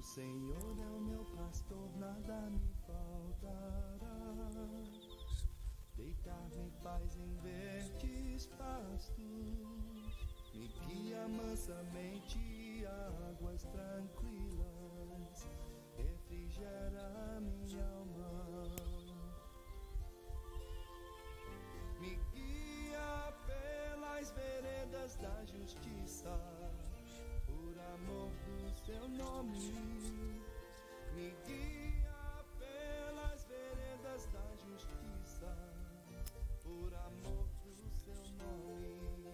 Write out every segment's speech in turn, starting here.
O Senhor é o meu pastor, nada me faltará. Deitar-me em paz em verdes pastos, me guia mansamente águas tranquilas, refrigera minha alma. Me guia pelas veredas da justiça, por amor seu nome. Me guia pelas veredas da justiça, por amor do seu nome.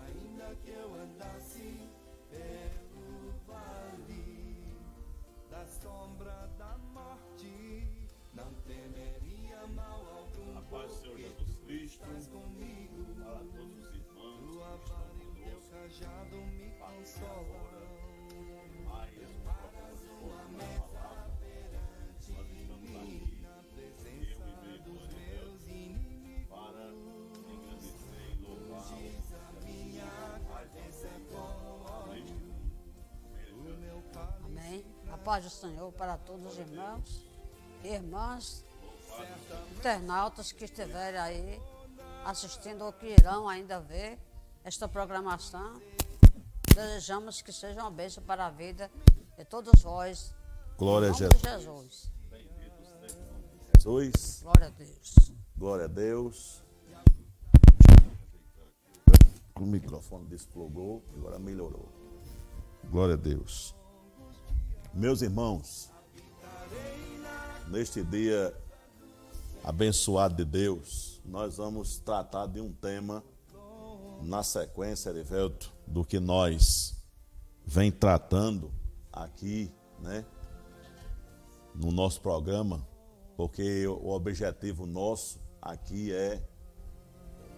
Ainda que eu andasse pelo vale da sombra da morte, não temeria mal algum. A paz do Senhor Jesus Cristo. Cajado me consolam. Mais uma. Nós estamos aqui, Na presença e dos meus inimigos, para engrandecer e louvar a minha cabeça com óleo, o meu cálice Amém. A paz do Senhor para todos os irmãos, irmãs, internautas que estiverem aí assistindo ou que irão ainda ver esta programação. Desejamos que seja uma bênção para a vida de todos vós. Glória a em nome de Jesus. Jesus. Jesus. Glória a Deus. Glória a Deus. O microfone desplugou, agora melhorou. Glória a Deus. Meus irmãos, neste dia abençoado de Deus, nós vamos tratar de um tema na sequência, Erivelto, do que nós vem tratando aqui, né, no nosso programa, porque o objetivo nosso aqui é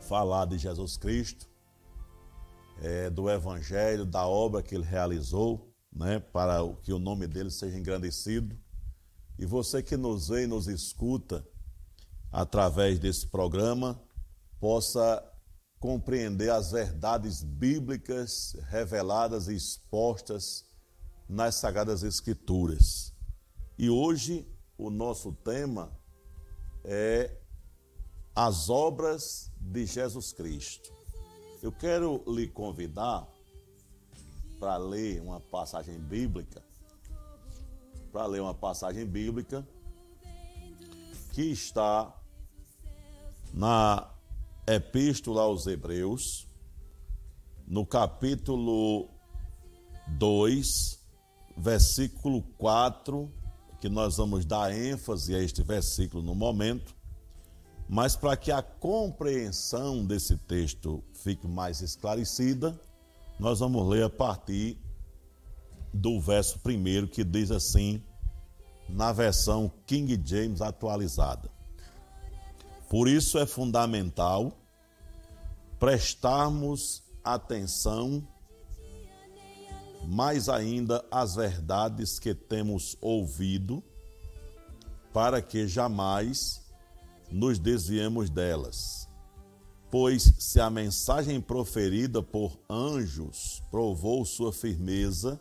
falar de Jesus Cristo, é, do Evangelho, da obra que ele realizou, né, para que o nome dele seja engrandecido. E você que nos vê e nos escuta através desse programa, possa compreender as verdades bíblicas reveladas e expostas nas Sagradas Escrituras. E hoje o nosso tema é as obras de Jesus Cristo. Eu quero lhe convidar para ler uma passagem bíblica, para ler uma passagem bíblica que está na Epístola aos Hebreus, no capítulo 2, versículo 4, que nós vamos dar ênfase a este versículo no momento, mas para que a compreensão desse texto fique mais esclarecida, nós vamos ler a partir do verso primeiro que diz assim, na versão King James atualizada. Por isso é fundamental prestarmos atenção mais ainda às verdades que temos ouvido, para que jamais nos desviemos delas. Pois se a mensagem proferida por anjos provou sua firmeza,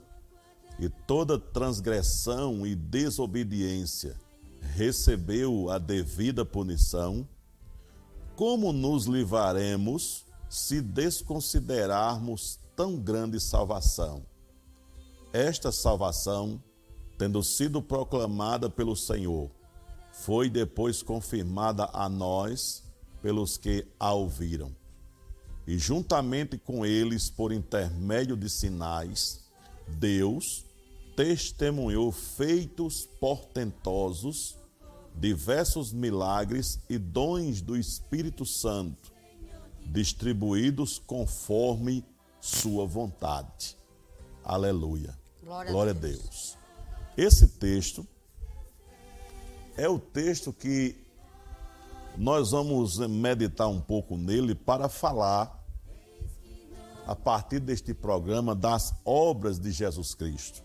e toda transgressão e desobediência recebeu a devida punição, como nos livraremos se desconsiderarmos tão grande salvação? Esta salvação, tendo sido proclamada pelo Senhor, foi depois confirmada a nós pelos que a ouviram. E juntamente com eles, por intermédio de sinais, Deus testemunhou feitos portentosos, diversos milagres e dons do Espírito Santo, distribuídos conforme sua vontade. Aleluia. Glória, Glória a Deus. Deus. Esse texto é o texto que nós vamos meditar um pouco nele para falar, a partir deste programa, das obras de Jesus Cristo.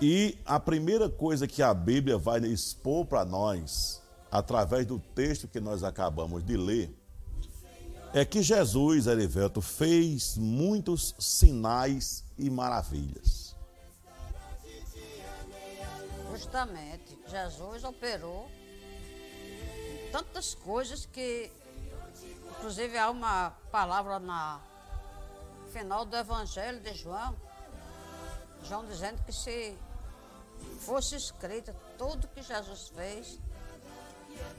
E a primeira coisa que a Bíblia vai expor para nós, através do texto que nós acabamos de ler, é que Jesus, Erivelto, fez muitos sinais e maravilhas. Justamente, Jesus operou tantas coisas que, inclusive, há uma palavra na final do Evangelho de João, João dizendo que se fosse escrito tudo que Jesus fez,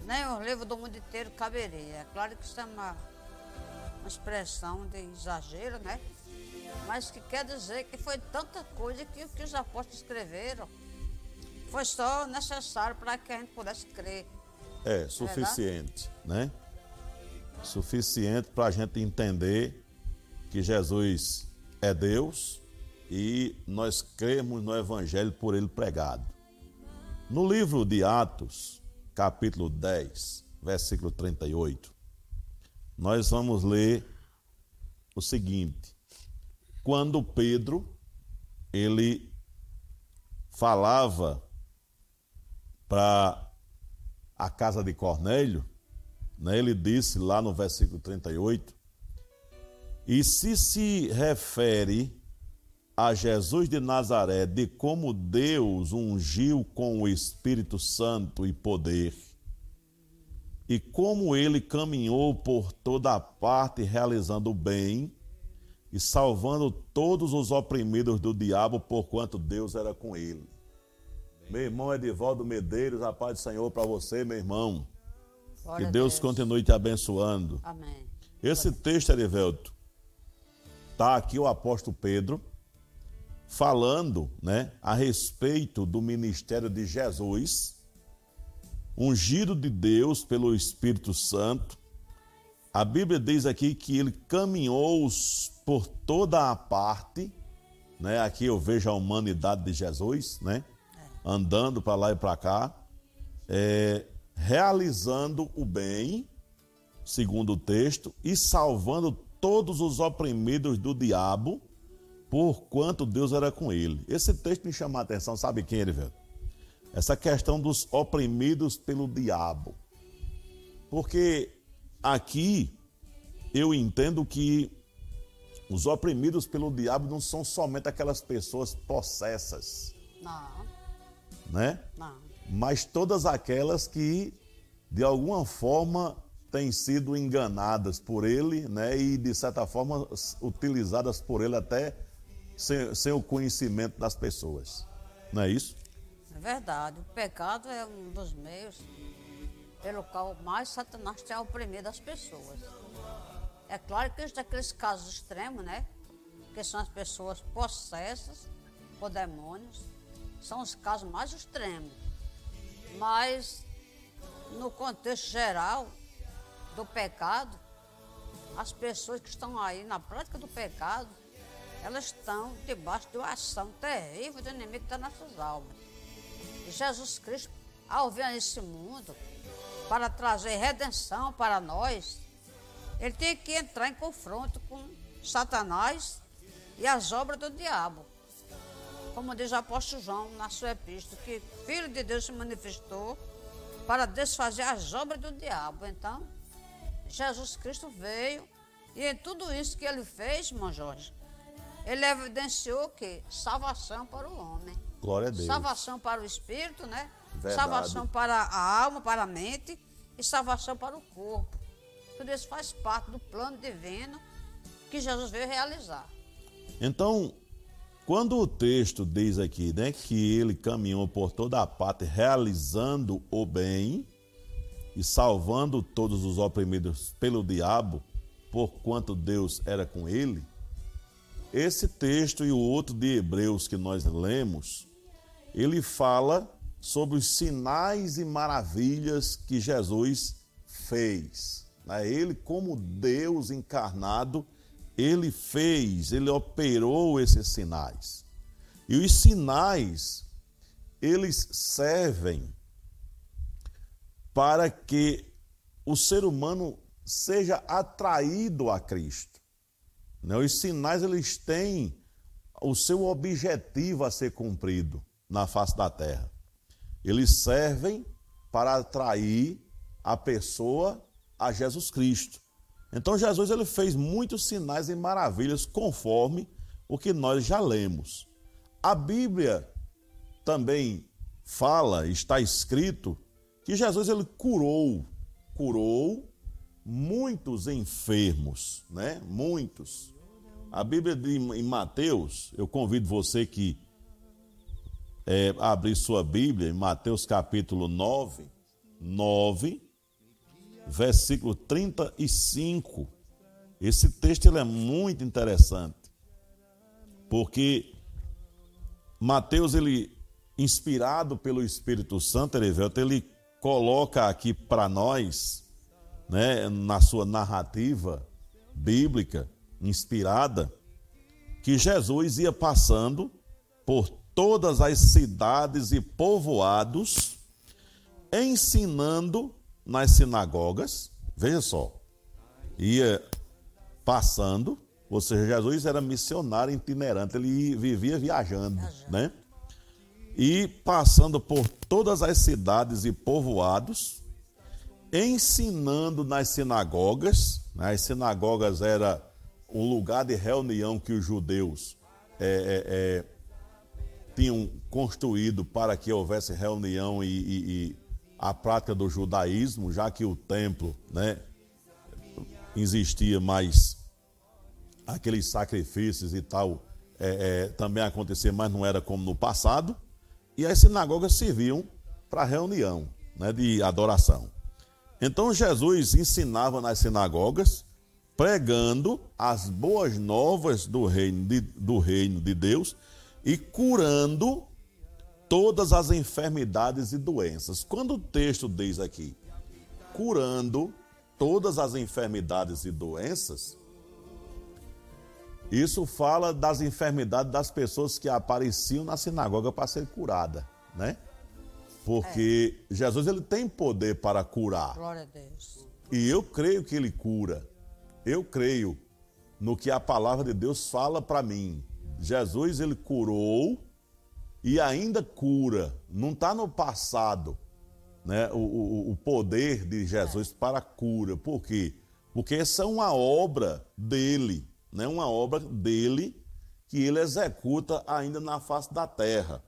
nem o livro do mundo inteiro caberia. É claro que isso é uma, uma expressão de exagero, né? Mas que quer dizer que foi tanta coisa que o que os apóstolos escreveram foi só necessário para que a gente pudesse crer. É, suficiente, né? Suficiente para a gente entender que Jesus é Deus e nós cremos no Evangelho por ele pregado. No livro de Atos, capítulo 10, versículo 38, nós vamos ler o seguinte: quando Pedro ele falava para a casa de Cornélio, né, ele disse lá no versículo 38, e se se refere a Jesus de Nazaré de como Deus ungiu com o Espírito Santo e poder, e como ele caminhou por toda parte realizando o bem e salvando todos os oprimidos do diabo, porquanto Deus era com ele. Meu irmão Edivaldo Medeiros, a paz do Senhor para você, meu irmão. Glória que a Deus, continue te abençoando. Amém. Esse texto, Erivelto, está aqui o apóstolo Pedro falando né, a respeito do ministério de Jesus, ungido de Deus pelo Espírito Santo. A Bíblia diz aqui que ele caminhou por toda a parte, né? Aqui eu vejo a humanidade de Jesus, né? Andando para lá e para cá, é, realizando o bem, segundo o texto, e salvando todos os oprimidos do diabo, por quanto Deus era com ele. Esse texto me chama a atenção, sabe quem ele, velho? Essa questão dos oprimidos pelo diabo. Porque aqui eu entendo que os oprimidos pelo diabo não são somente aquelas pessoas possessas, Não, né? não. Mas todas aquelas que de alguma forma têm sido enganadas por ele, né? E de certa forma utilizadas por ele até sem, sem o conhecimento das pessoas. Não é isso? É verdade. O pecado é um dos meios pelo qual mais Satanás tem oprimido as pessoas. É claro que existem aqueles casos extremos, né? Que são as pessoas possessas por demônios. São os casos mais extremos. Mas, no contexto geral do pecado, as pessoas que estão aí na prática do pecado, elas estão debaixo de uma ação terrível do inimigo nas suas almas. E Jesus Cristo, ao vir nesse mundo, para trazer redenção para nós, ele tem que entrar em confronto com Satanás e as obras do diabo. Como diz o apóstolo João na sua epístola, que Filho de Deus se manifestou para desfazer as obras do diabo. Então, Jesus Cristo veio e em tudo isso que ele fez, irmão Jorge, ele evidenciou que salvação para o homem. Glória a Deus. Salvação para o espírito, né? Verdade. Salvação para a alma, para a mente e salvação para o corpo. Tudo isso faz parte do plano divino que Jesus veio realizar. Então, quando o texto diz aqui, né, que ele caminhou por toda a parte realizando o bem e salvando todos os oprimidos pelo diabo, porquanto Deus era com ele, esse texto e o outro de Hebreus que nós lemos, ele fala sobre os sinais e maravilhas que Jesus fez. Né? Ele, como Deus encarnado, ele fez, ele operou esses sinais. E os sinais, eles servem para que o ser humano seja atraído a Cristo. Né? Os sinais, eles têm o seu objetivo a ser cumprido na face da terra. Eles servem para atrair a pessoa a Jesus Cristo. Então Jesus ele fez muitos sinais e maravilhas conforme o que nós já lemos. A Bíblia também fala, está escrito que Jesus ele curou, curou muitos enfermos, né? Muitos. A Bíblia de, em Mateus, eu convido você que é, abrir sua Bíblia em Mateus capítulo 9, 9, versículo 35. Esse texto ele é muito interessante, porque Mateus, ele, inspirado pelo Espírito Santo, Erivelto, ele coloca aqui para nós, né, na sua narrativa bíblica, inspirada, que Jesus ia passando por todas as cidades e povoados, ensinando nas sinagogas, veja só, ia passando, ou seja, Jesus era missionário itinerante, ele vivia viajando, né? E passando por todas as cidades e povoados, ensinando nas sinagogas, né? as sinagogas era o lugar de reunião que os judeus é, é, é, tinham construído para que houvesse reunião e, e, e a prática do judaísmo, já que o templo né, existia mais aqueles sacrifícios e tal, é, é, também acontecia, mas não era como no passado. E as sinagogas serviam para reunião né, de adoração. Então Jesus ensinava nas sinagogas, pregando as boas novas do reino de, do reino de Deus e curando todas as enfermidades e doenças. Quando o texto diz aqui, curando todas as enfermidades e doenças, isso fala das enfermidades das pessoas que apareciam na sinagoga para ser curada, né? Porque é. Jesus ele tem poder para curar. Glória a Deus. E eu creio que ele cura. Eu creio no que a palavra de Deus fala para mim. Jesus ele curou e ainda cura. Não está no passado né, o, o, o poder de Jesus é. para a cura. Por quê? Porque essa é uma obra dele, né, uma obra dele que ele executa ainda na face da terra.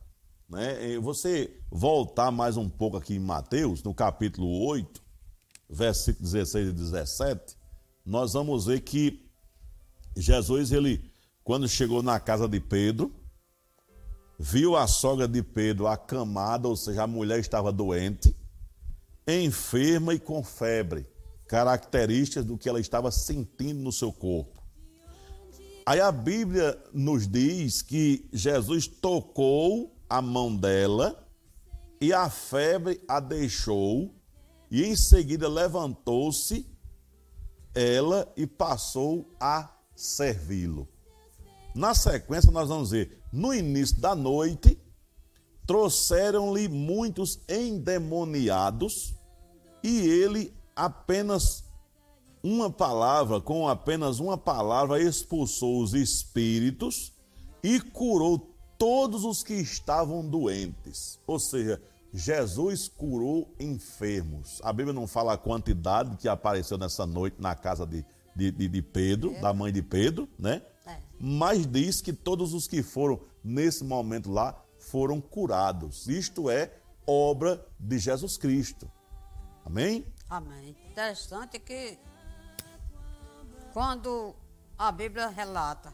Né? Você voltar mais um pouco aqui em Mateus, no capítulo 8, versículo 16 e 17, nós vamos ver que Jesus, ele, quando chegou na casa de Pedro, viu a sogra de Pedro acamada, ou seja, a mulher estava doente, enferma e com febre, características do que ela estava sentindo no seu corpo. Aí a Bíblia nos diz que Jesus tocou a mão dela e a febre a deixou, e em seguida levantou-se ela e passou a servi-lo. Na sequência, nós vamos ver, no início da noite, trouxeram-lhe muitos endemoniados, e ele apenas uma palavra, com apenas uma palavra, expulsou os espíritos e curou todos os que estavam doentes. Ou seja, Jesus curou enfermos. A Bíblia não fala a quantidade que apareceu nessa noite na casa de, de, de Pedro, é. da mãe de Pedro, né? mas diz que todos os que foram nesse momento lá foram curados. Isto é obra de Jesus Cristo. Amém? Amém. Interessante que quando a Bíblia relata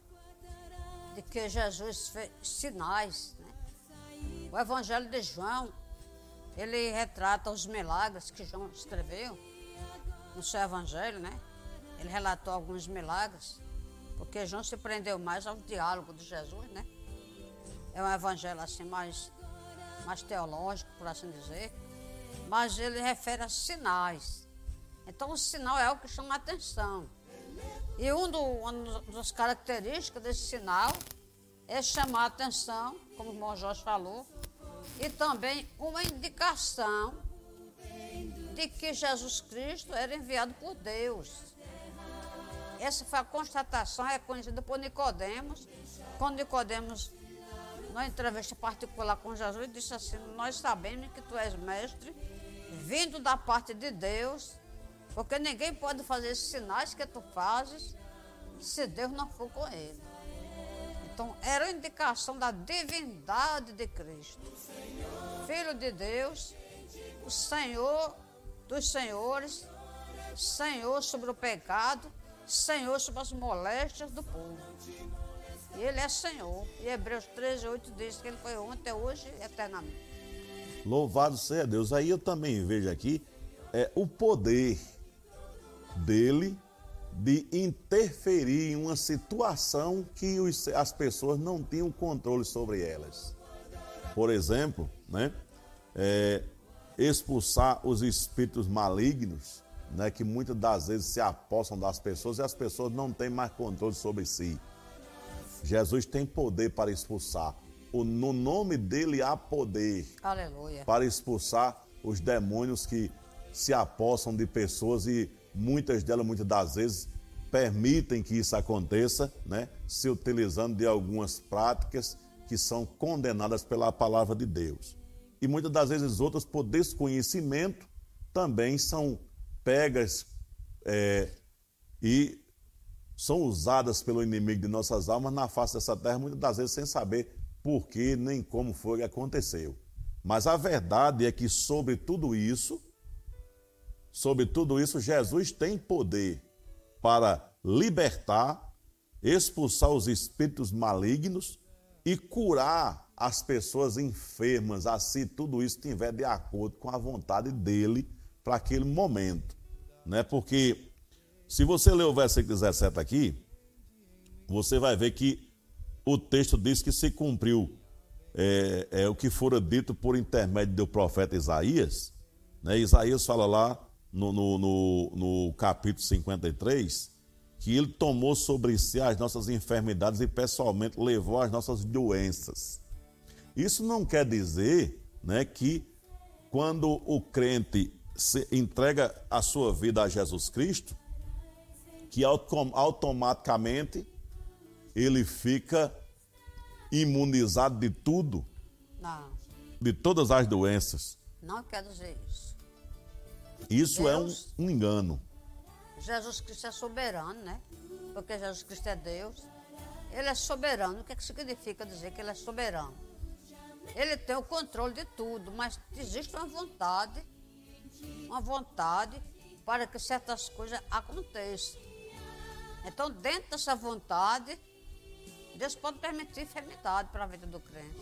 de que Jesus fez sinais, né? o Evangelho de João, ele retrata os milagres que João escreveu no seu Evangelho, né? Ele relatou alguns milagres. Porque João se prendeu mais ao diálogo de Jesus, né? É um evangelho assim mais, mais teológico, por assim dizer. Mas ele refere a sinais. Então o sinal é o que chama a atenção. E um, do, uma das características desse sinal é chamar a atenção, como o irmão Jorge falou, e também uma indicação de que Jesus Cristo era enviado por Deus. Essa foi a constatação reconhecida por Nicodemos, quando Nicodemos, numa entrevista particular com Jesus, disse assim, nós sabemos que tu és mestre, vindo da parte de Deus, Porque ninguém pode fazer esses sinais que tu fazes se Deus não for com ele. Então, era indicação da divindade de Cristo. Filho de Deus, o Senhor dos senhores, Senhor sobre o pecado, Senhor sobre as moléstias do povo. E ele é Senhor. E Hebreus 13, 8 diz que ele foi ontem, hoje e eternamente. Louvado seja Deus. Aí eu também vejo aqui é, o poder dele de interferir em uma situação que os, as pessoas não tinham controle sobre elas. Por exemplo, né, é, expulsar os espíritos malignos, né, que muitas das vezes se apossam das pessoas e as pessoas não têm mais controle sobre si. Jesus tem poder para expulsar. O, no nome dele há poder Aleluia. para expulsar os demônios que se apossam de pessoas e muitas delas, muitas das vezes, permitem que isso aconteça, né? se utilizando de algumas práticas que são condenadas pela palavra de Deus. E muitas das vezes outras, por desconhecimento, também são pegas é, e são usadas pelo inimigo de nossas almas na face dessa terra, muitas das vezes sem saber por que nem como foi que aconteceu. Mas a verdade é que sobre tudo isso, sobre tudo isso, Jesus tem poder para libertar, expulsar os espíritos malignos e curar as pessoas enfermas, assim tudo isso estiver de acordo com a vontade dele para aquele momento. Né? Porque se você ler o versículo 17 aqui, você vai ver que o texto diz que se cumpriu é, é o que fora dito por intermédio do profeta Isaías. Né? Isaías fala lá no, no, no, no capítulo 53, que ele tomou sobre si as nossas enfermidades e pessoalmente levou as nossas doenças. Isso não quer dizer né, que quando o crente entrega a sua vida a Jesus Cristo, que automaticamente ele fica imunizado de tudo, Não, de todas as doenças. não quer dizer isso. Isso é um, Deus- um engano. Jesus Cristo é soberano, né? Porque Jesus Cristo é Deus. Ele é soberano. O que, é que significa dizer que ele é soberano? Ele tem o controle de tudo, mas existe uma vontade, uma vontade para que certas coisas aconteçam. Então, dentro dessa vontade, Deus pode permitir enfermidade para a vida do crente.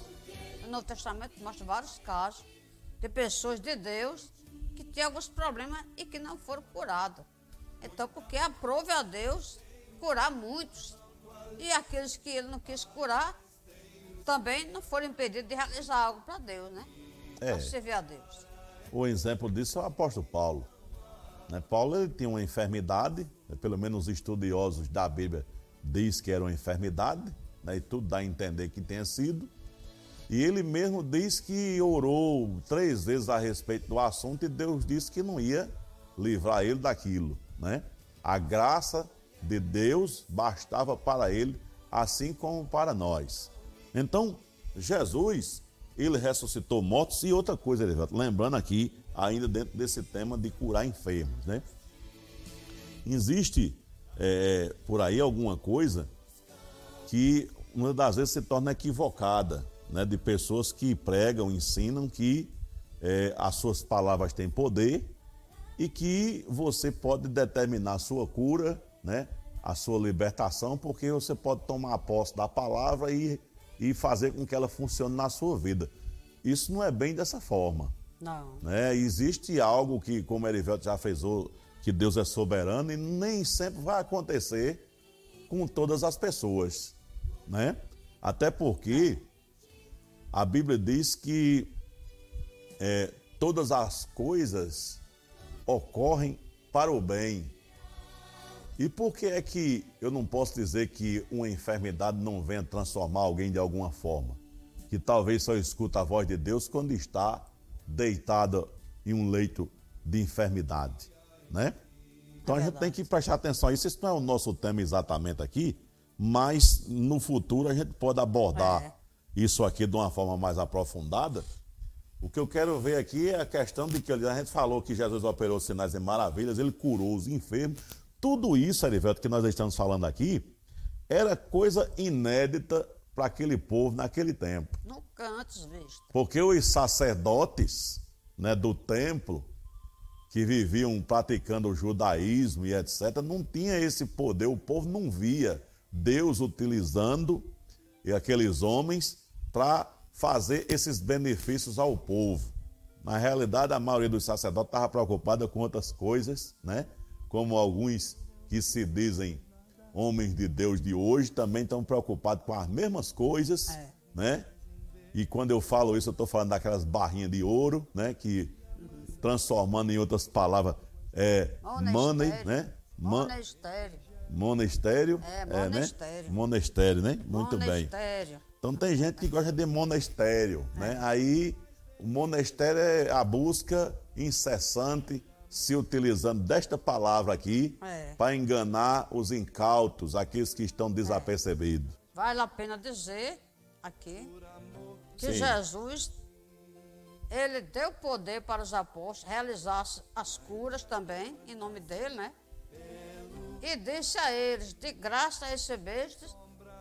O Novo Testamento mostra vários casos de pessoas de Deus que tinham alguns problemas e que não foram curados. Então, porque aprove a Deus curar muitos. E aqueles que ele não quis curar também não foram impedidos de realizar algo para Deus, né? É. Para servir a Deus. O exemplo disso é o apóstolo Paulo. Né? Paulo ele tinha uma enfermidade, né? pelo menos os estudiosos da Bíblia diz que era uma enfermidade, né? e tudo dá a entender que tenha sido. E ele mesmo diz que orou três vezes a respeito do assunto e Deus disse que não ia livrar ele daquilo. Né? A graça de Deus bastava para ele, assim como para nós. Então, Jesus, ele ressuscitou mortos e outra coisa, lembrando aqui, ainda dentro desse tema de curar enfermos, né? Existe é, por aí alguma coisa que uma das vezes se torna equivocada, né? De pessoas que pregam, ensinam que é, as suas palavras têm poder e que você pode determinar a sua cura, né? A sua libertação, porque você pode tomar posse da palavra e, e fazer com que ela funcione na sua vida. Isso não é bem dessa forma. Não. Né? Existe algo que, como Erivelto já fez, que Deus é soberano e nem sempre vai acontecer com todas as pessoas. Né? Até porque a Bíblia diz que é, todas as coisas ocorrem para o bem. E por que é que eu não posso dizer que uma enfermidade não venha transformar alguém de alguma forma? Que talvez só escuta a voz de Deus quando está deitado em um leito de enfermidade, né? Então a gente tem que prestar atenção a isso. Isso não é o nosso tema exatamente aqui, mas no futuro a gente pode abordar É. isso aqui de uma forma mais aprofundada O que eu quero ver aqui é a questão de que a gente falou que Jesus operou sinais e maravilhas, ele curou os enfermos. Tudo isso, Arivelto, que nós estamos falando aqui, era coisa inédita para aquele povo naquele tempo. Nunca antes visto. Porque os sacerdotes né, do templo, que viviam praticando o judaísmo e etc., não tinha esse poder, o povo não via Deus utilizando aqueles homens para fazer esses benefícios ao povo. Na realidade, a maioria dos sacerdotes estava preocupada com outras coisas, né? Como alguns que se dizem homens de Deus de hoje também estão preocupados com as mesmas coisas, É. né? E quando eu falo isso, eu estou falando daquelas barrinhas de ouro, né? Que transformando em outras palavras é money, né? Monastério. É, né? monastério. Monastério, né? Muito bem. Monestério. Então tem gente que gosta de monastério, né? Aí o monastério é a busca incessante, se utilizando desta palavra aqui, É. para enganar os incautos, aqueles que estão desapercebidos. Vale a pena dizer aqui que Sim. Jesus ele deu poder para os apóstolos realizar as curas também, em nome dele, né? E disse a eles: de graça recebestes,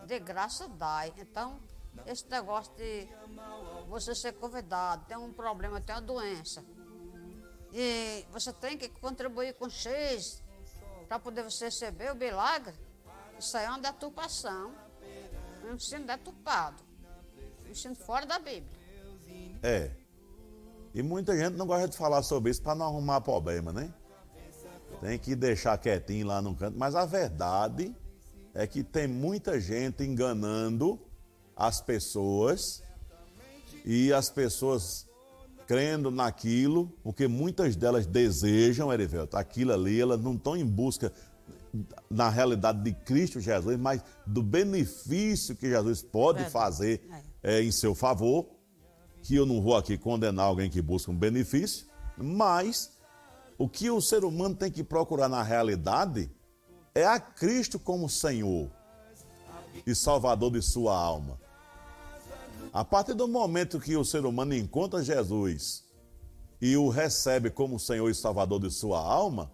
de graça dai. Então, esse negócio de você ser convidado, tem um problema, tem uma doença. E você tem que contribuir com X para poder você receber o milagre. Isso aí é uma deturpação. Um ensino deturpado. Um ensino fora da Bíblia. É. E muita gente não gosta de falar sobre isso para não arrumar problema, né? Tem que deixar quietinho lá no canto. Mas a verdade é que tem muita gente enganando as pessoas e as pessoas crendo naquilo, porque muitas delas desejam, Erivelto, aquilo ali, elas não estão em busca, na realidade, de Cristo Jesus, mas do benefício que Jesus pode fazer é, em seu favor que eu não vou aqui condenar alguém que busca um benefício, mas o que o ser humano tem que procurar na realidade é a Cristo como Senhor e Salvador de sua alma. A partir do momento que o ser humano encontra Jesus e o recebe como Senhor e Salvador de sua alma,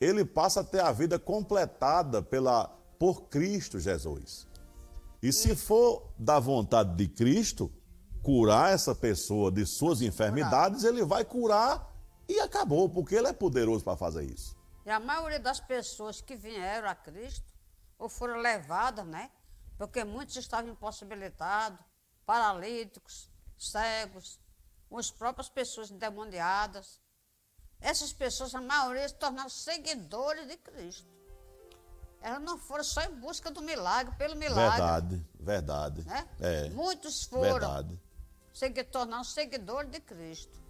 ele passa a ter a vida completada pela, por Cristo Jesus. E se for da vontade de Cristo curar essa pessoa de suas enfermidades, ele vai curar e acabou, porque ele é poderoso para fazer isso. E a maioria das pessoas que vieram a Cristo, ou foram levadas, né? Porque muitos estavam impossibilitados, paralíticos, cegos, com as próprias pessoas endemoniadas. Essas pessoas, a maioria, se tornaram seguidores de Cristo. Elas não foram só em busca do milagre, pelo milagre. Verdade, verdade. Né? É, Muitos foram. verdade. se tornar seguidor de Cristo.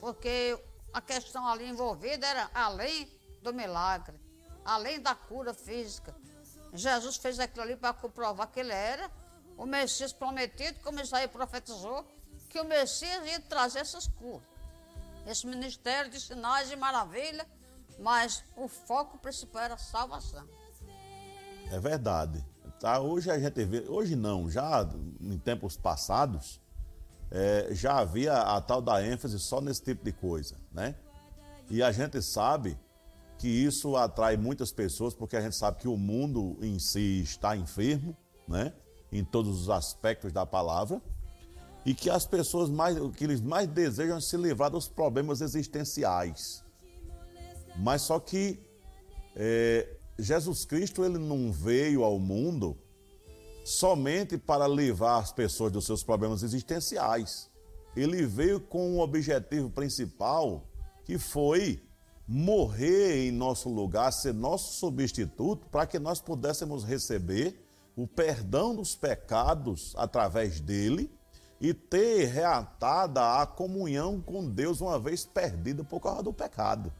Porque a questão ali envolvida era além do milagre, além da cura física. Jesus fez aquilo ali para comprovar que ele era o Messias prometido, como Isaías profetizou, que o Messias ia trazer essas curas. Esse ministério de sinais e maravilha, mas o foco principal era a salvação. É verdade. Tá, hoje a gente vê, hoje não, já em tempos passados, é, já havia a tal da ênfase só nesse tipo de coisa, né? E a gente sabe que isso atrai muitas pessoas, porque a gente sabe que o mundo em si está enfermo, né? Em todos os aspectos da palavra, e que as pessoas mais, que eles mais desejam é se livrar dos problemas existenciais. Mas só que é, Jesus Cristo ele não veio ao mundo somente para livrar as pessoas dos seus problemas existenciais. Ele veio com um objetivo principal que foi morrer em nosso lugar, ser nosso substituto, para que nós pudéssemos receber o perdão dos pecados através dele e ter reatada a comunhão com Deus uma vez perdida por causa do pecado,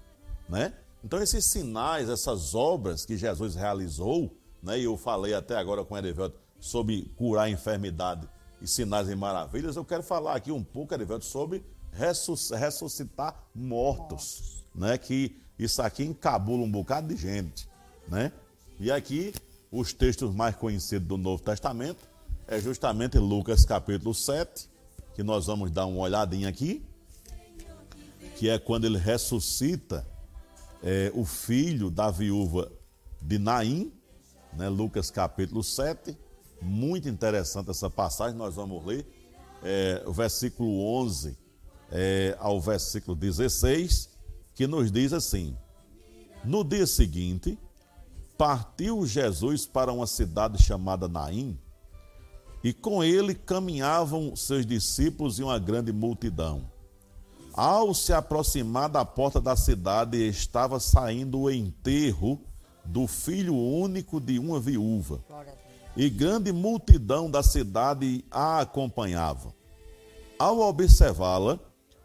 né? Então esses sinais, essas obras que Jesus realizou, né? E eu falei até agora com o Erivelto sobre curar a enfermidade e sinais e maravilhas, eu quero falar aqui um pouco, Erivelto, sobre ressus- ressuscitar mortos, né? Que isso aqui encabula um bocado de gente, né? E aqui os textos mais conhecidos do Novo Testamento é justamente Lucas capítulo 7, que nós vamos dar uma olhadinha aqui, que é quando ele ressuscita é, o filho da viúva de Naim, né, Lucas capítulo 7. Muito interessante essa passagem, nós vamos ler é, o versículo 11 é, ao versículo 16, que nos diz assim: No dia seguinte, partiu Jesus para uma cidade chamada Naim, e com ele caminhavam seus discípulos e uma grande multidão. Ao se aproximar da porta da cidade, estava saindo o enterro do filho único de uma viúva. E grande multidão da cidade a acompanhava. Ao observá-la,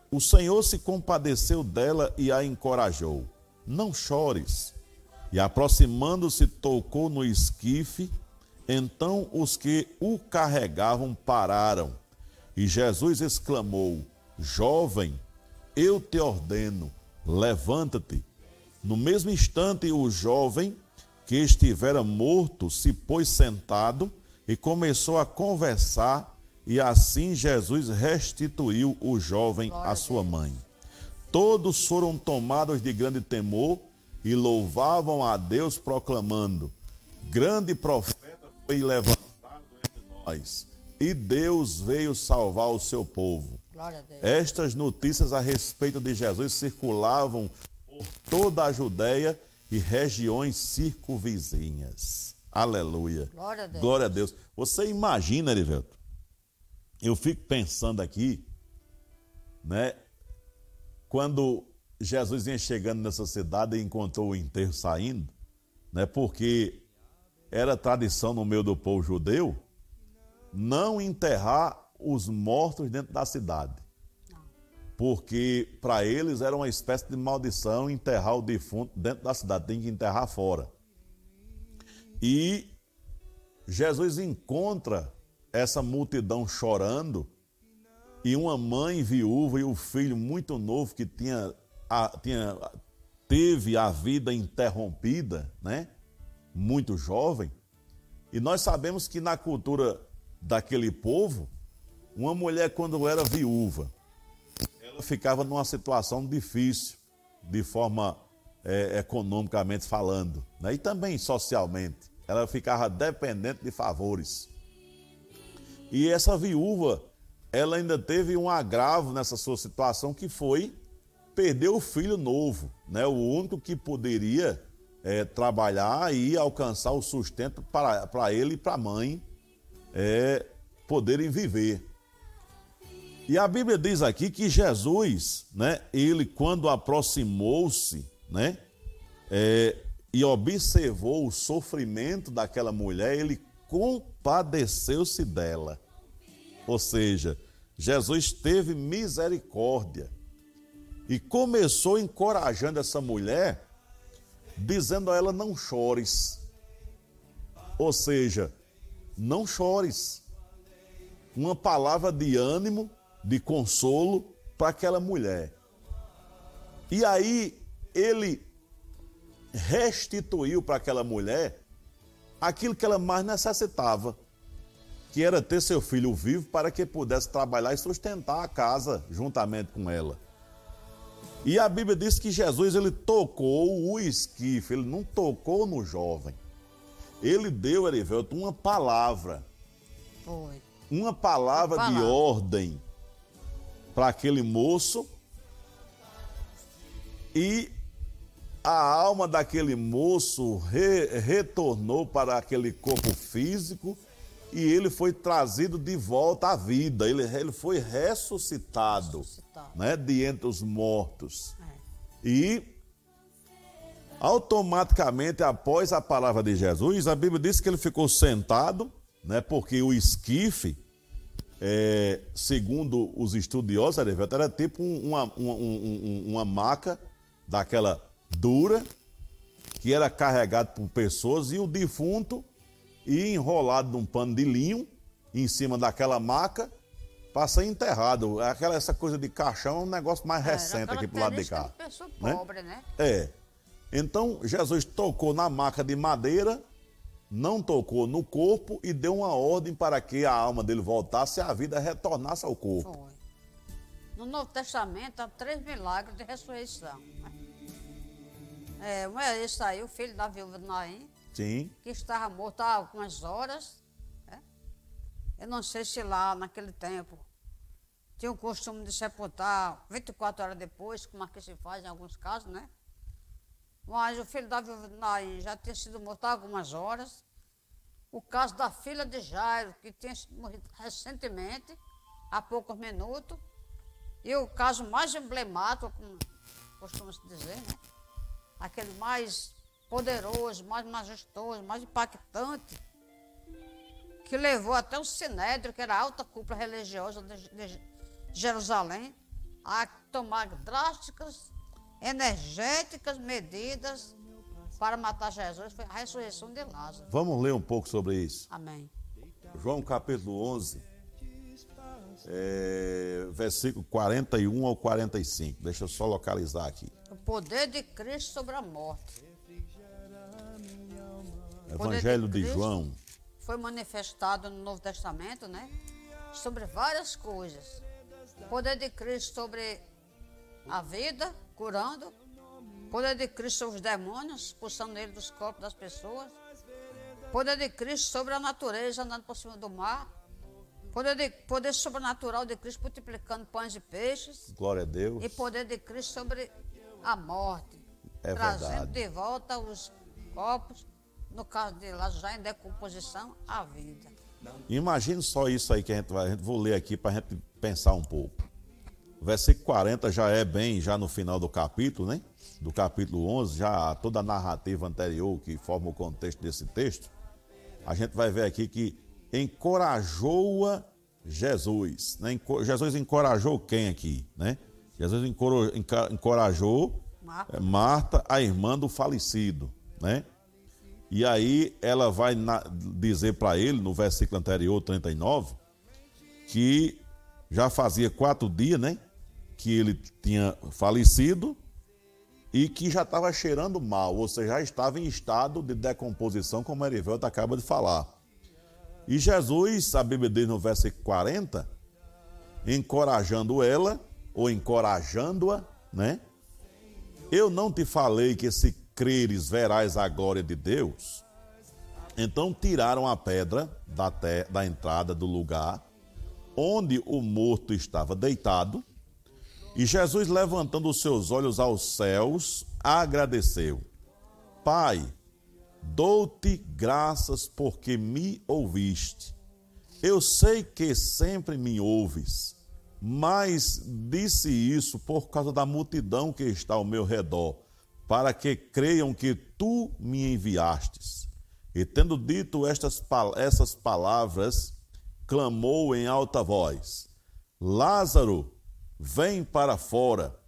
o Senhor se compadeceu dela e a encorajou. Não chores. E aproximando-se, tocou no esquife. Então os que o carregavam pararam. E Jesus exclamou: Jovem, eu te ordeno, levanta-te. No mesmo instante, o jovem que estivera morto se pôs sentado e começou a conversar, e assim Jesus restituiu o jovem à sua mãe. Todos foram tomados de grande temor e louvavam a Deus, proclamando: Grande profeta foi levantado entre nós, e Deus veio salvar o seu povo. Estas notícias a respeito de Jesus circulavam por toda a Judéia e regiões circunvizinhas. Aleluia. Glória a Deus. Glória a Deus. Você imagina, Erivelto? Eu fico pensando aqui, né? Quando Jesus vinha chegando nessa cidade e encontrou o enterro saindo, né? Porque era tradição no meio do povo judeu não enterrar os mortos dentro da cidade. Porque para eles era uma espécie de maldição enterrar o defunto dentro da cidade, tem que enterrar fora. E Jesus encontra essa multidão chorando e uma mãe viúva e o filho muito novo que tinha, a, tinha teve a vida interrompida, né? Muito jovem. E nós sabemos que na cultura daquele povo, uma mulher, quando era viúva, ela ficava numa situação difícil, de forma é, economicamente falando, né? e também socialmente. Ela ficava dependente de favores. E essa viúva, ela ainda teve um agravo nessa sua situação, que foi perder o filho novo, né? o único que poderia é, trabalhar e alcançar o sustento para, para ele e para a mãe é, poderem viver. E a Bíblia diz aqui que Jesus, né, ele quando aproximou-se, né, é, e observou o sofrimento daquela mulher, ele compadeceu-se dela. Ou seja, Jesus teve misericórdia e começou encorajando essa mulher, dizendo a ela: não chores. Ou seja, não chores. Uma palavra de ânimo de consolo para aquela mulher. E aí ele restituiu para aquela mulher aquilo que ela mais necessitava, que era ter seu filho vivo para que pudesse trabalhar e sustentar a casa juntamente com ela. E a Bíblia diz que Jesus ele tocou o esquife, ele não tocou no jovem. Ele deu, Erivelto, uma palavra. Uma palavra, Uma palavra. de ordem para aquele moço e a alma daquele moço re- retornou para aquele corpo físico e ele foi trazido de volta à vida. Ele, ele foi ressuscitado, Ressuscitado. né, de entre os mortos. É. E automaticamente após a palavra de Jesus, a Bíblia diz que ele ficou sentado, né, porque o esquife é, segundo os estudiosos, Arivelto, era tipo um- uma, uma, um- um- uma maca daquela dura, que era carregado por pessoas, e o defunto ia enrolado num pano de linho em cima daquela maca para ser enterrado. Aquela, essa coisa de caixão é um negócio mais Era recente aqui pro lado de cá. característica pessoa né? pobre, né? É. Então Jesus tocou na maca de madeira não tocou no corpo e deu uma ordem para que a alma dele voltasse e a vida retornasse ao corpo. Foi. No Novo Testamento há três milagres de ressurreição. né? É, um é esse aí, o filho da viúva de Naim, Sim, que estava morto há algumas horas. né? Eu não sei se lá naquele tempo tinha o costume de sepultar 24 horas depois, como aqui se faz em alguns casos, né? Mas o filho da Naim já tinha sido morto há algumas horas. O caso da filha de Jairo, que tinha morrido recentemente, há poucos minutos. E o caso mais emblemático, como costuma-se dizer, né? aquele mais poderoso, mais majestoso, mais impactante, que levou até o Sinédrio, que era a alta cúpula religiosa de, de Jerusalém, a tomar drásticas, energéticas medidas para matar Jesus. Foi a ressurreição de Lázaro. vamos ler um pouco sobre isso. Amém. João capítulo 11, é, versículo 41 ao 45. Deixa eu só localizar aqui. O poder de Cristo sobre a morte. Evangelho de Cristo. João, foi manifestado no Novo Testamento, né? Sobre várias coisas. O poder de Cristo sobre a vida, curando. Poder de Cristo sobre os demônios, expulsando ele dos corpos das pessoas. Poder de Cristo sobre a natureza, andando por cima do mar. Poder, de, poder sobrenatural de Cristo multiplicando pães e peixes. glória a Deus. E poder de Cristo sobre a morte. É trazendo verdade. de volta os corpos, no caso de lá já em decomposição, a vida. Imagine só isso aí que a gente vai, a gente vou ler aqui para a gente pensar um pouco. Versículo 40 já é bem, já no final do capítulo, né? Do capítulo 11, já toda a narrativa anterior que forma o contexto desse texto. A gente vai ver aqui que encorajou-a Jesus. Né? Jesus encorajou quem aqui, né? Jesus encorajou Marta. é, Marta, a irmã do falecido, né? E aí ela vai dizer para ele, no versículo anterior, 39, que já fazia quatro dias, né? Que ele tinha falecido e que já estava cheirando mal, ou seja, já estava em estado de decomposição, como Erivelto acaba de falar. E Jesus, a Bíblia diz no versículo 40, encorajando ela, ou encorajando-a, né? Eu não te falei que se creres verás a glória de Deus? Então tiraram a pedra da, da entrada do lugar onde o morto estava deitado, e Jesus, levantando os seus olhos aos céus, agradeceu: Pai, dou-te graças porque me ouviste. Eu sei que sempre me ouves, mas disse isso por causa da multidão que está ao meu redor, para que creiam que tu me enviastes. E tendo dito estas, essas palavras, clamou em alta voz: Lázaro, vem para fora.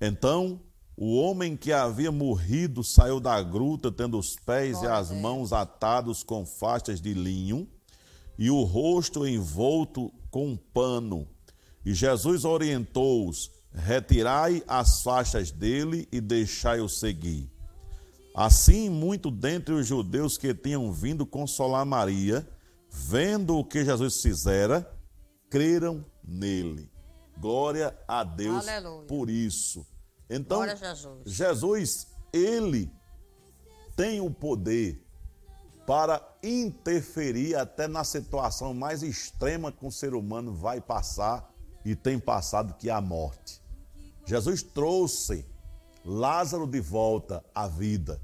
Então o homem que havia morrido saiu da gruta, tendo os pés e as Deus. mãos atados com faixas de linho e o rosto envolto com um pano. E Jesus orientou-os: retirai as faixas dele e deixai-o seguir. Assim, muito dentre os judeus que tinham vindo consolar Maria, vendo o que Jesus fizera, creram nele. Glória a Deus Aleluia. por isso. Então, Jesus. Jesus, ele tem o poder para interferir até na situação mais extrema que um ser humano vai passar e tem passado, que é a morte. Jesus trouxe Lázaro de volta à vida.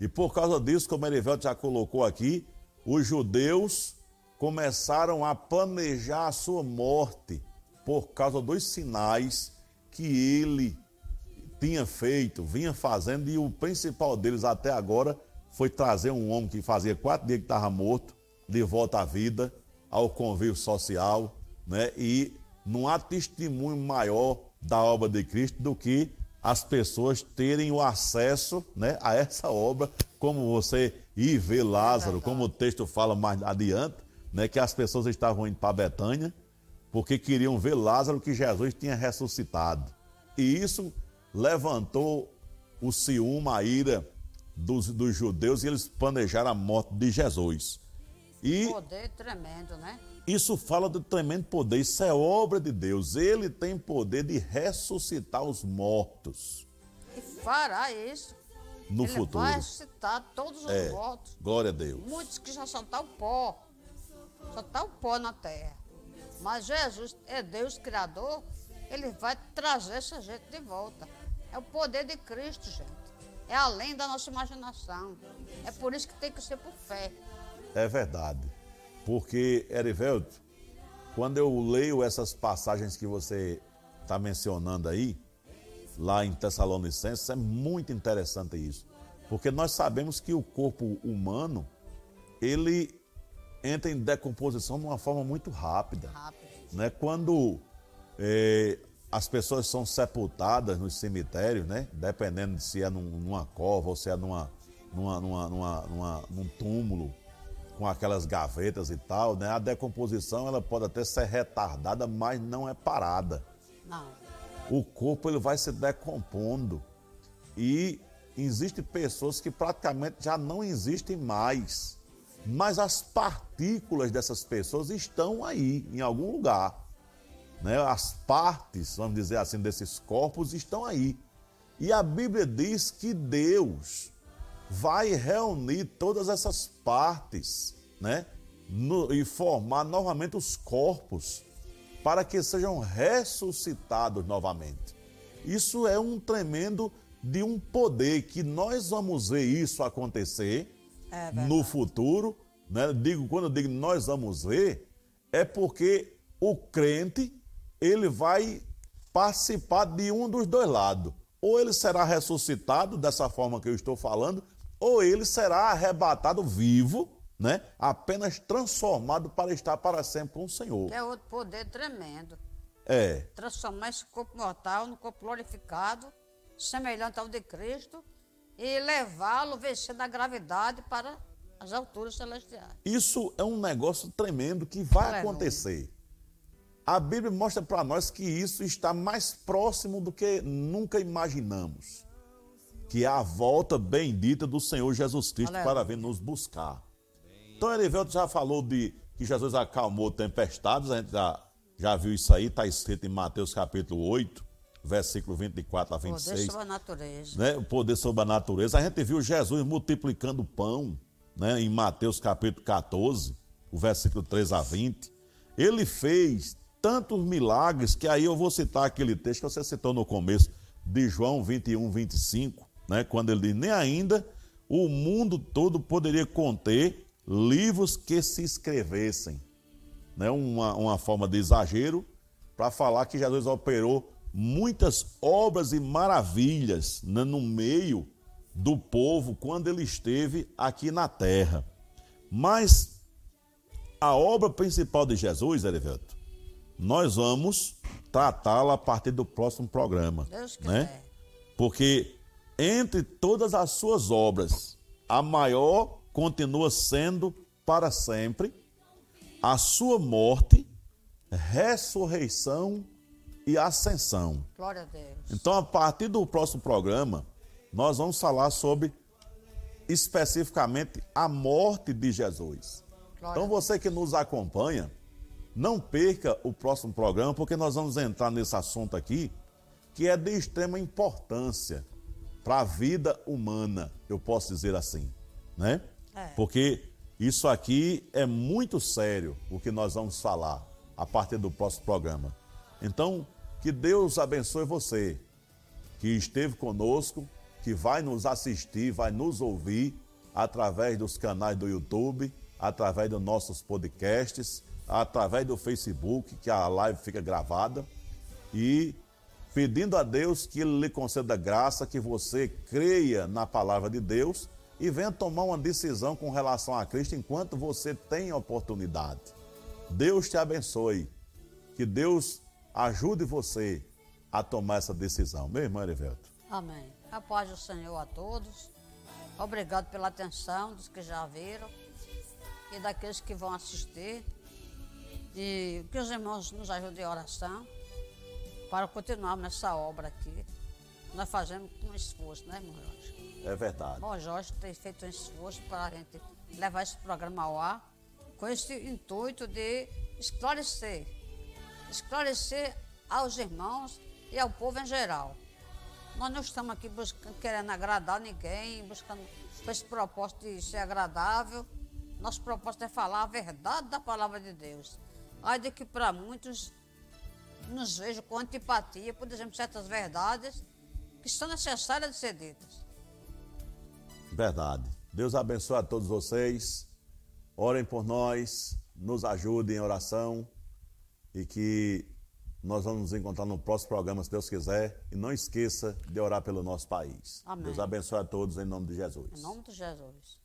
E por causa disso, como Erivelto já colocou aqui, os judeus começaram a planejar a sua morte por causa dos sinais que ele tinha feito, vinha fazendo, e o principal deles até agora foi trazer um homem que fazia quatro dias que estava morto, de volta à vida, ao convívio social, né? E não há testemunho maior da obra de Cristo do que as pessoas terem o acesso né, a essa obra, como você ir ver Lázaro, como o texto fala mais adiante, né, que as pessoas estavam indo para Betânia, porque queriam ver Lázaro que Jesus tinha ressuscitado. E isso levantou o ciúme, a ira dos, dos judeus e eles planejaram a morte de Jesus. E Poder tremendo, né? isso fala do tremendo poder, isso é obra de Deus. Ele tem poder de ressuscitar os mortos E fará isso. no Ele futuro. vai ressuscitar todos os É, mortos. glória a Deus. Muitos que já só está o pó. Só está o pó na terra. Mas Jesus é Deus Criador. Ele vai trazer essa gente de volta. É o poder de Cristo, gente. É além da nossa imaginação. É por isso que tem que ser por fé. É verdade. Porque, Erivelto, quando eu leio essas passagens que você está mencionando aí, lá em Tessalonicenses, é muito interessante isso. Porque nós sabemos que o corpo humano, ele entra em decomposição de uma forma muito rápida. Rápido. né? Quando eh, as pessoas são sepultadas nos cemitérios, né? Dependendo de se é num- numa cova ou se é numa, numa, numa, numa- numa- num túmulo com aquelas gavetas e tal, né? A decomposição ela pode até ser retardada, mas não é parada. Não. O corpo ele vai se decompondo e existem pessoas que praticamente já não existem mais. Mas as partículas dessas pessoas estão aí, em algum lugar. Né? As partes, vamos dizer assim, desses corpos estão aí. E a Bíblia diz que Deus vai reunir todas essas partes né? No- e formar novamente os corpos para que sejam ressuscitados novamente. Isso é um tremendo de um poder que nós vamos ver isso acontecer É no futuro, né? Digo quando eu digo nós vamos ver, é porque o crente ele vai participar de um dos dois lados. Ou ele será ressuscitado dessa forma que eu estou falando, ou ele será arrebatado vivo, né? Apenas transformado para estar para sempre com o Senhor. É outro poder tremendo. É, Transformar esse corpo mortal no corpo glorificado, semelhante ao de Cristo, e levá-lo vencendo a gravidade para as alturas celestiais. Isso é um negócio tremendo que vai Aleluia. acontecer. A Bíblia mostra para nós que isso está mais próximo do que nunca imaginamos. Que é a volta bendita do Senhor Jesus Cristo Aleluia. para vir nos buscar. Então, Erivelto já falou de que Jesus acalmou tempestades, a gente já, já viu isso aí, está escrito em Mateus capítulo 8, versículo 24 a Poder 26 sobre a natureza. né, o poder sobre a natureza. A gente viu Jesus multiplicando o pão, né, em Mateus capítulo 14, o versículo 3 a 20. Ele fez tantos milagres que aí eu vou citar aquele texto que você citou no começo, de João 21, 25, né, quando ele diz: Nem ainda o mundo todo poderia conter livros que se escrevessem né, uma, uma forma de exagero para falar que Jesus operou muitas obras e maravilhas né, no meio do povo quando ele esteve aqui na terra. Mas a obra principal de Jesus, Erivelto, nós vamos tratá-la a partir do próximo programa. Deus né? quiser. Porque entre todas as suas obras, a maior continua sendo para sempre a sua morte, ressurreição e ascensão. Glória a Deus. Então, a partir do próximo programa, nós vamos falar sobre especificamente a morte de Jesus. Glória Então, você que nos acompanha, não perca o próximo programa, porque nós vamos entrar nesse assunto aqui, que é de extrema importância para a vida humana, eu posso dizer assim, né? É. Porque isso aqui é muito sério o que nós vamos falar a partir do próximo programa. Então, que Deus abençoe você que esteve conosco, que vai nos assistir, vai nos ouvir através dos canais do YouTube, através dos nossos podcasts, através do Facebook, que a live fica gravada, e pedindo a Deus que Ele lhe conceda graça, que você creia na palavra de Deus e venha tomar uma decisão com relação a Cristo enquanto você tem oportunidade. Deus te abençoe. Que Deus ajude você a tomar essa decisão. Meu irmão Erivelto. Amém. A paz do Senhor a todos. Obrigado pela atenção dos que já viram e daqueles que vão assistir. E que os irmãos nos ajudem em oração para continuarmos nessa obra aqui. Nós fazemos com esforço, né, irmão Jorge? É verdade. Bom, Jorge tem feito um esforço para a gente levar esse programa ao ar com esse intuito de esclarecer. Esclarecer aos irmãos e ao povo em geral. Nós não estamos aqui buscando, querendo agradar ninguém, buscando com esse propósito de ser agradável. Nosso propósito é falar a verdade da palavra de Deus. Ai de que para muitos nos vejam com antipatia, por exemplo, certas verdades que são necessárias de ser ditas. Verdade. Deus abençoe a todos vocês. Orem por nós, nos ajudem em oração e que nós vamos nos encontrar no próximo programa, se Deus quiser. E não esqueça de orar pelo nosso país. Amém. Deus abençoe a todos em nome de Jesus. Em nome de Jesus.